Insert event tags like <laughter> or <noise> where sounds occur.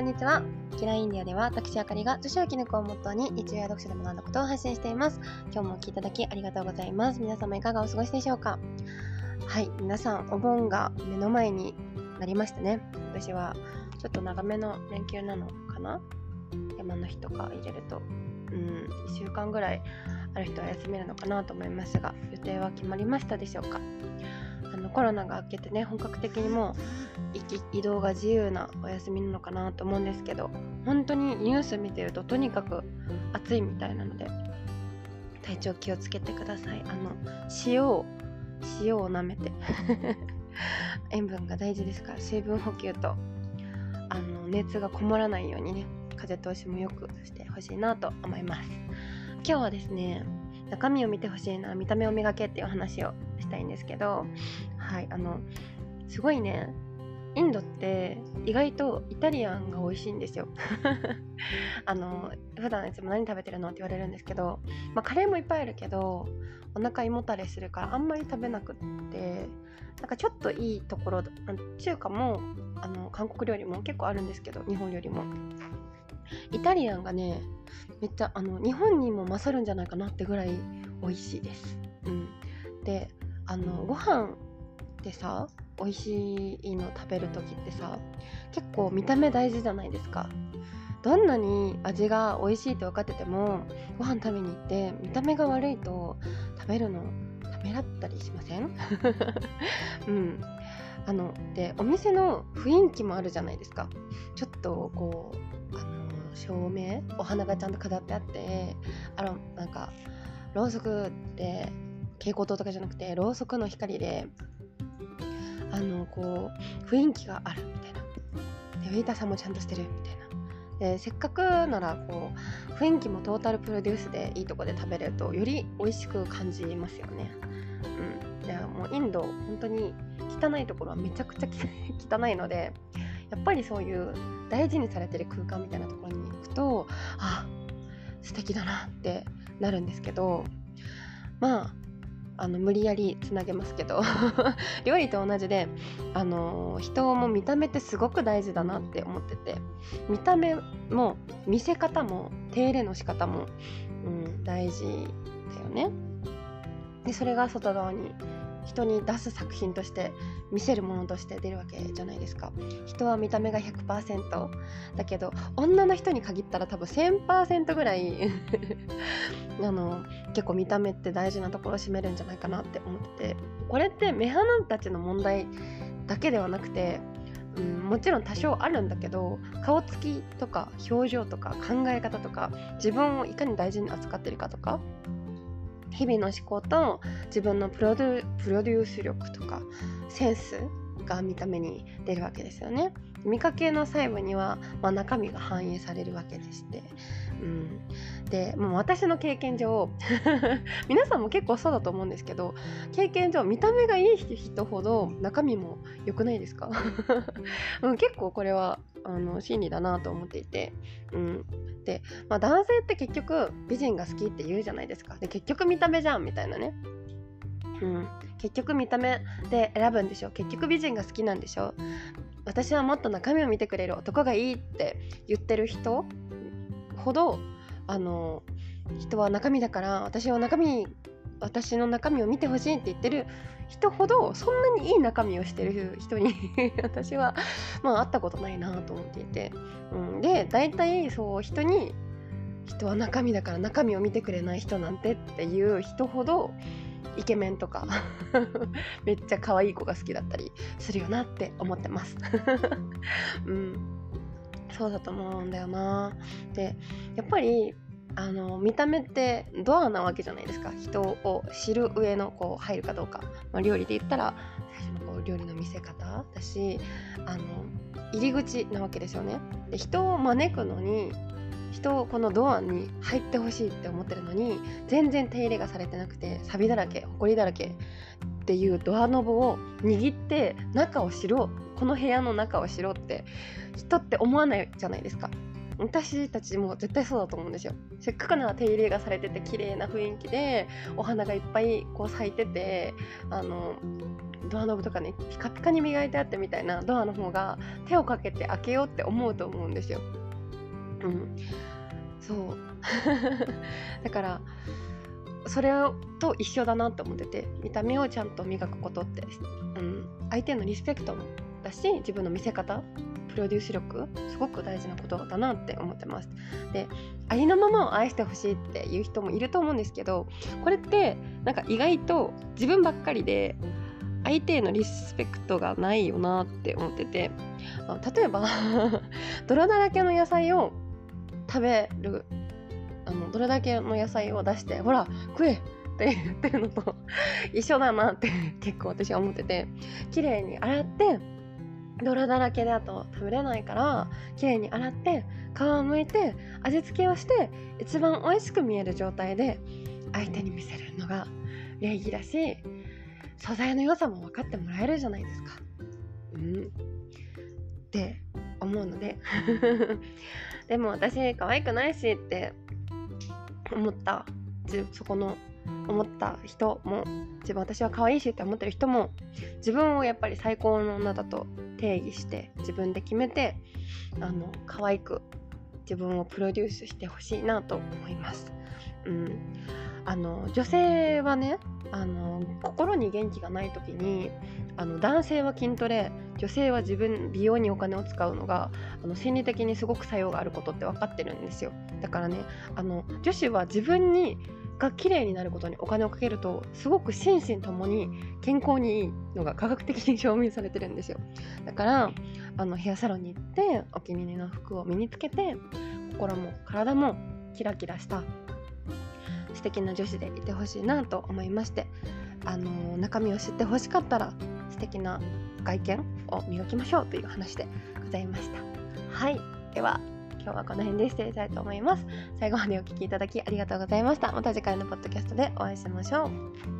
こんにちは。キラインディアでは私あかりが女子を生き抜くをモットーに日常や読書で学んだことを発信しています。今日もお聴きいただきありがとうございます。皆様いかがお過ごしでしょうか？はい、皆さんお盆が目の前になりましたね。私はちょっと長めの連休なのかな？山の日とか入れると、うん、1週間ぐらいある人は休めるのかなと思いますが、予定は決まりましたでしょうか？あのコロナが明けてね本格的にもう移動が自由なお休みなのかなと思うんですけど本当にニュース見てるととにかく暑いみたいなので体調気をつけてください。あの塩を塩を舐めて <laughs> 塩分が大事ですから水分補給とあの熱がこもらないようにね風通しもよくしてほしいなと思います。今日はですね中身を見てほしいな見た目を磨けっていう話をしたいんですけどはいあのすごいねインドって意外とイタリアンが美味しいんですよ。<laughs> あの普段いつも何食べてるのって言われるんですけど、まあ、カレーもいっぱいあるけどお腹胃もたれするからあんまり食べなくってなんかちょっといいところ中華もあの韓国料理も結構あるんですけど日本料理も。イタリアンがねめっちゃあの日本にも勝るんじゃないかなってぐらい美味しいです。うん、であのご飯ってさ美味しいの食べる時ってさ結構見た目大事じゃないですか。どんなに味が美味しいって分かっててもご飯食べに行って見た目が悪いと食べるのためらったりしません？<laughs> うん。あのでお店の雰囲気もあるじゃないですか。ちょっとこうあの照明？お花がちゃんと飾ってあってあのなんかろうそくで蛍光灯とかじゃなくてろうそくの光であのこう雰囲気があるみたいな。でウェイターさんもちゃんとしてるみたいな。でせっかくならこう雰囲気もトータルプロデュースでいいとこで食べれるとより美味しく感じますよね。うん、でもうインド本当に汚いところはめちゃくちゃ <laughs> 汚いのでやっぱりそういう大事にされてる空間みたいなところに行くとあ素敵だなってなるんですけどまああの無理やりつなげますけど <laughs> 料理と同じで、あの人も見た目ってすごく大事だなって思ってて見た目も見せ方も手入れの仕方も、うん、大事だよね。でそれが外側に人に出す作品として見せるものとして出るわけじゃないですか。人は見た目が100%だけど女の人に限ったら多分1000%ぐらい <laughs> あの結構見た目って大事なところを占めるんじゃないかなって思ってて。これって目鼻たちの問題だけではなくてうん、もちろん多少あるんだけど顔つきとか表情とか考え方とか自分をいかに大事に扱ってるかとか日々の思考と自分のプロデュース力とかセンスが見た目に出るわけですよね。見かけの細部には、まあ、中身が反映されるわけでして、うん、でもう私の経験上 <laughs> 皆さんも結構そうだと思うんですけど経験上見た目がいい人ほど中身も良くないですか、<laughs> うん、結構これはあの真理だなと思っていて、うん、で、まあ、男性って結局美人が好きって言うじゃないですか。で結局見た目じゃんみたいなね、うん、結局見た目で選ぶんでしょ。結局美人が好きなんでしょ。私はもっと中身を見てくれる男がいいって言ってる人ほどあの人は中身だから私は中身私の中身を見てほしいって言ってる人ほどそんなにいい中身をしてる人に <laughs> 私はまあ会ったことないなと思っていて、うん、で大体そう人に人は中身だから中身を見てくれない人なんてっていう人ほどイケメンとか <laughs> めっちゃ可愛い子が好きだったりするよなって思ってます。<laughs> うん。そうだと思うんだよな。でやっぱりあの見た目ってドアなわけじゃないですか。人を知る上のこう入るかどうか、まあ、料理で言ったら最初のこう料理の見せ方だしあの入り口なわけですよね。で人を招くのに人をこのドアに入ってほしいって思ってるのに全然手入れがされてなくてサビだらけほこりだらけっていうドアノブを握って中を知ろう。この部屋の中を知ろうって人って思わないじゃないですか。私たちも絶対そうだと思うんですよ。せっかくなら手入れがされてて綺麗な雰囲気でお花がいっぱいこう咲いててあのドアノブとかねピカピカに磨いてあってみたいなドアの方が手をかけて開けようって思うと思うんですよ。うん、そう。<laughs> だからそれと一緒だなって思ってて見た目をちゃんと磨くことって、うん、相手のリスペクトもだし自分の見せ方プロデュース力すごく大事なことだなって思ってます。でありのままを愛してほしいっていう人もいると思うんですけどこれってなんか意外と自分ばっかりで相手へのリスペクトがないよなって思ってて例えば <laughs> 泥だらけの野菜を食べるあのどれだけの野菜を出してほら食え!って言ってるのと <laughs> 一緒だなって結構私は思ってて綺麗に洗って泥だらけであと食べれないから綺麗に洗って皮をむいて味付けをして一番美味しく見える状態で相手に見せるのが礼儀だし素材の良さも分かってもらえるじゃないですか。うん、って思うので。<laughs> でも私可愛くないしって思った。そこの思った人も自分私は可愛いしって思ってる人も自分をやっぱり最高の女だと定義して自分で決めてあの可愛く自分をプロデュースしてほしいなと思います。うん、あの女性はねあの心に元気がない時にあの男性は筋トレ女性は自分美容にお金を使うのがあの心理的にすごく作用があることって分かってるんですよだからねあの女子は自分にが綺麗になることにお金をかけるとすごく心身ともに健康にいいのが科学的に証明されてるんですよ。だからあのヘアサロンに行ってお気に入りの服を身につけて心も体もキラキラした素敵な女子でいてほしいなと思いましてあの中身を知ってほしかったら素敵な外見を磨きましょうという話でございました。はい。では。今日はこの辺で失礼したいと思います。最後までお聴きいただきありがとうございました。また次回のポッドキャストでお会いしましょう。